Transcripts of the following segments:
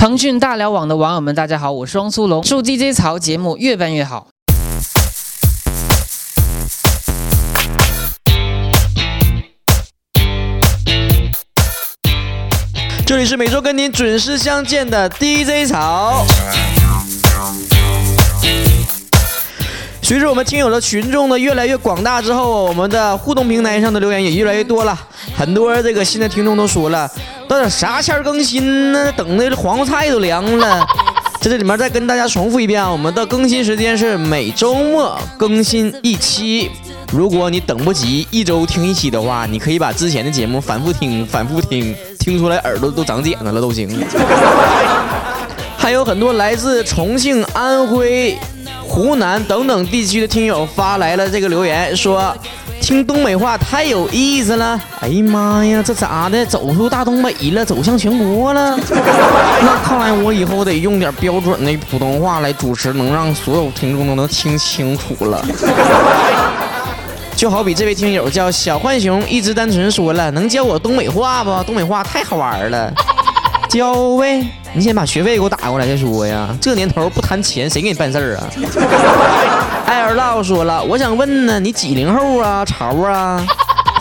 腾讯大聊网的网友们，大家好，我是汪苏泷，祝 DJ 曹节目越办越好。这里是每周跟您准时相见的 DJ 曹。随着我们听友的群众呢越来越广大之后，我们的互动平台上的留言也越来越多了。很多这个新的听众都说了。到底啥前更新呢？等的黄瓜菜都凉了。在这里面再跟大家重复一遍啊，我们的更新时间是每周末更新一期。如果你等不及一周听一期的话，你可以把之前的节目反复听，反复听，听出来耳朵都长茧子了都行。还有很多来自重庆、安徽、湖南等等地区的听友发来了这个留言说。听东北话太有意思了！哎呀妈呀，这咋的？走出大东北了，走向全国了？那看来我以后得用点标准的普通话来主持，能让所有听众都能听清楚了。就好比这位听友叫小浣熊，一直单纯说了，能教我东北话不？东北话太好玩了，教呗。你先把学费给我打过来再说呀！这年头不谈钱，谁给你办事儿啊？艾尔道说了，我想问呢，你几零后啊？潮啊？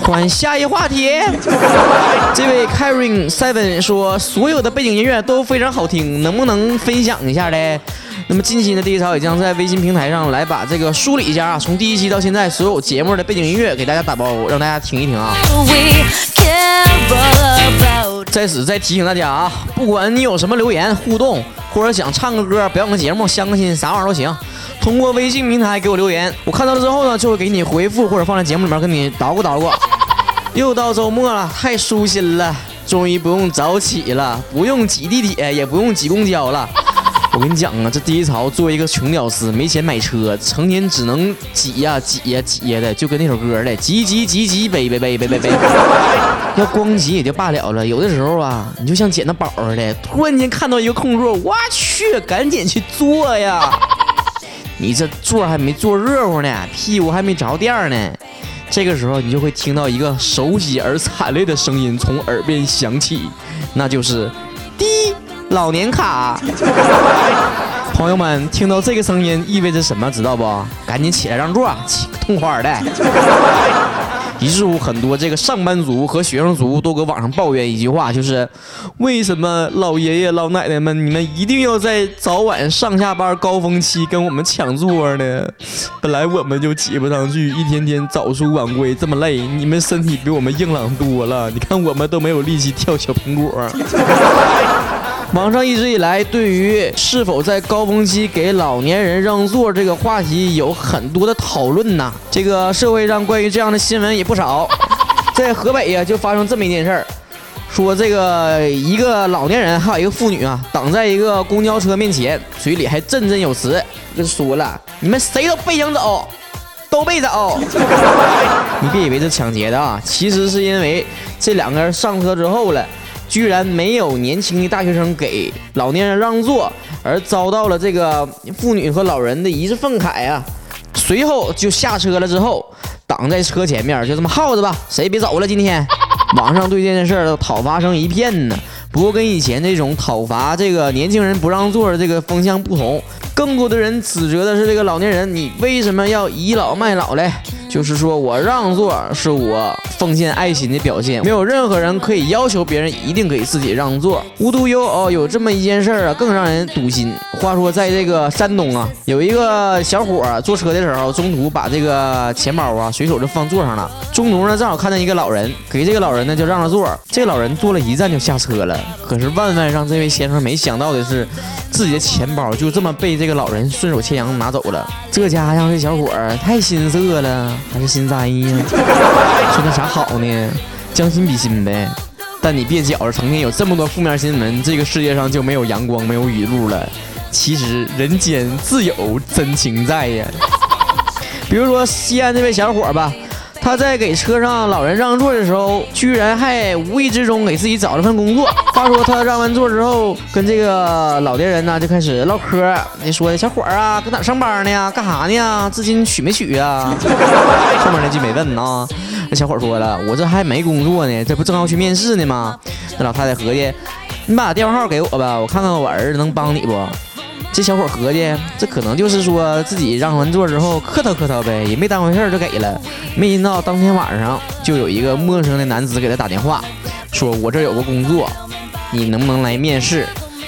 换下一话题。这位 Karen Seven 说，所有的背景音乐都非常好听，能不能分享一下嘞？那么近期呢，第一潮也将在微信平台上来把这个梳理一下啊，从第一期到现在所有节目的背景音乐给大家打包，让大家听一听啊。在此再提醒大家啊，不管你有什么留言互动，或者想唱个歌、表演个节目、相个亲，啥玩意儿都行，通过微信平台给我留言，我看到了之后呢，就会给你回复或者放在节目里面跟你捣鼓捣鼓。又到周末了，太舒心了，终于不用早起了，不用挤地铁，也不用挤公交了。我跟你讲啊，这第一潮作为一个穷屌丝，没钱买车，成天只能挤呀挤呀挤呀的，就跟那首歌的，挤挤挤挤背背背背背背。要光挤也就罢了了，有的时候啊，你就像捡到宝似的，突然间看到一个空座，我去，赶紧去坐呀！你这座还没坐热乎呢，屁股还没着垫呢，这个时候你就会听到一个熟悉而惨烈的声音从耳边响起，那就是滴。老年卡，朋友们听到这个声音意味着什么？知道不？赶紧起来让座，起个痛快的。于是乎，很多这个上班族和学生族都搁网上抱怨一句话，就是为什么老爷爷老奶奶们你们一定要在早晚上下班高峰期跟我们抢座呢？本来我们就挤不上去，一天天早出晚归这么累，你们身体比我们硬朗多了。你看我们都没有力气跳小苹果。网上一直以来对于是否在高峰期给老年人让座这个话题有很多的讨论呐。这个社会上关于这样的新闻也不少。在河北呀，就发生这么一件事儿，说这个一个老年人还有一个妇女啊，挡在一个公交车面前，嘴里还振振有词，就说了：“你们谁都别想走，都别走。”你别以为是抢劫的啊，其实是因为这两个人上车之后了。居然没有年轻的大学生给老年人让座，而遭到了这个妇女和老人的一致愤慨啊！随后就下车了，之后挡在车前面，就这么耗着吧，谁别走了。今天 网上对这件事儿讨伐声一片呢。不过跟以前这种讨伐这个年轻人不让座的这个风向不同，更多的人指责的是这个老年人，你为什么要倚老卖老嘞？就是说我让座是我奉献爱心的表现，没有任何人可以要求别人一定给自己让座。无独有偶，有这么一件事儿啊，更让人堵心。话说在这个山东啊，有一个小伙坐车的时候，中途把这个钱包啊随手就放座上了。中途呢，正好看见一个老人，给这个老人呢就让了座。这老人坐了一站就下车了。可是万万让这位先生没想到的是，自己的钱包就这么被这个老人顺手牵羊拿走了。这家让这小伙太心塞了。还是心塞呀？说那啥好呢？将心比心呗。但你别觉着成天有这么多负面新闻，这个世界上就没有阳光、没有雨露了。其实人间自有真情在呀。比如说西安这位小伙吧。他在给车上老人让座的时候，居然还无意之中给自己找了份工作。话说他让完座之后，跟这个老年人呢就开始唠嗑。你说小伙儿啊，搁哪上班呢呀？干啥呢？资金取没取啊？后面那句没问啊。那小伙说了，我这还没工作呢，这不正要去面试呢吗？那老太太合计，你把电话号给我吧，我看看我儿子能帮你不？这小伙合计，这可能就是说自己让完座之后客套客套呗，也没当回事就给了。没想到当天晚上就有一个陌生的男子给他打电话，说我这有个工作，你能不能来面试？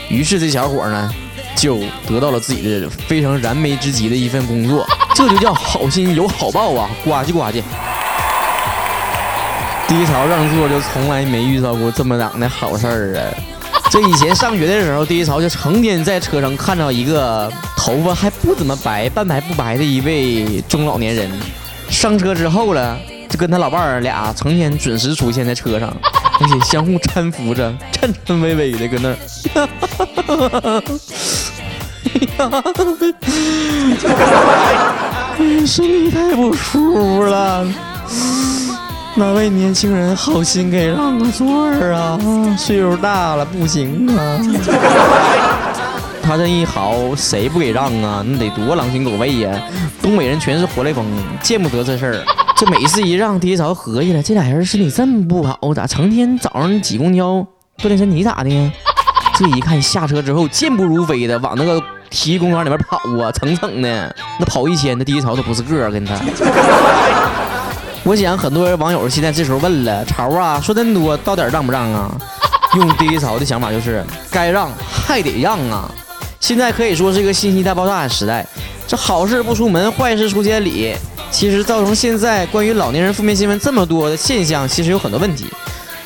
于是这小伙呢就得到了自己的非常燃眉之急的一份工作，这就叫好心有好报啊！呱唧呱唧。低潮让座就从来没遇到过这么档的好事儿啊！这以前上学的时候，第一潮就成天在车上看到一个头发还不怎么白、半白不白的一位中老年人。上车之后了，就跟他老伴儿俩成天准时出现在车上，而且相互搀扶着，颤颤巍巍的搁那儿。身体太不舒服了。哪位年轻人好心给让个座儿啊？岁数大了不行啊！他这一嚎，谁不给让啊？那得多狼心狗肺呀！东北人全是活雷锋，见不得这事儿。这每次一让，第一潮合计了，这俩人身体这么不好，咋成天早上挤公交锻炼身体咋的？这一看下车之后，健步如飞的往那个体育公园里面跑啊，蹭蹭的，那跑一千，那第一潮都不是个儿，跟他。我想很多网友现在这时候问了：潮啊，说那么多，到底让不让啊？用第一潮的想法就是，该让还得让啊！现在可以说是一个信息大爆炸的时代，这好事不出门，坏事出千里。其实造成现在关于老年人负面新闻这么多的现象，其实有很多问题。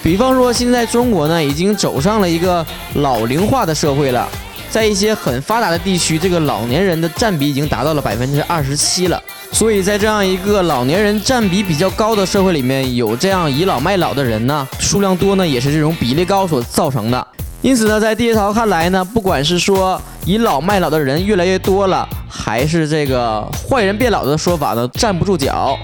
比方说，现在中国呢已经走上了一个老龄化的社会了，在一些很发达的地区，这个老年人的占比已经达到了百分之二十七了。所以在这样一个老年人占比比较高的社会里面，有这样倚老卖老的人呢，数量多呢，也是这种比例高所造成的。因此呢，在地曹看来呢，不管是说倚老卖老的人越来越多了，还是这个坏人变老的说法呢，站不住脚。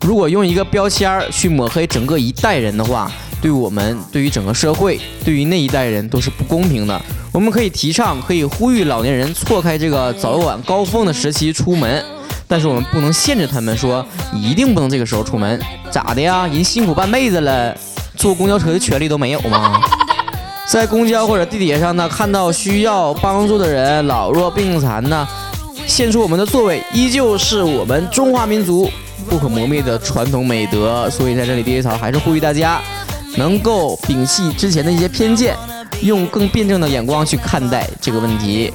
如果用一个标签儿去抹黑整个一代人的话，对我们、对于整个社会、对于那一代人都是不公平的。我们可以提倡，可以呼吁老年人错开这个早晚高峰的时期出门。但是我们不能限制他们说一定不能这个时候出门，咋的呀？人辛苦半辈子了，坐公交车的权利都没有吗？在公交或者地铁上呢，看到需要帮助的人，老弱病残呢，献出我们的座位，依旧是我们中华民族不可磨灭的传统美德。所以在这里，第一草还是呼吁大家能够摒弃之前的一些偏见，用更辩证的眼光去看待这个问题。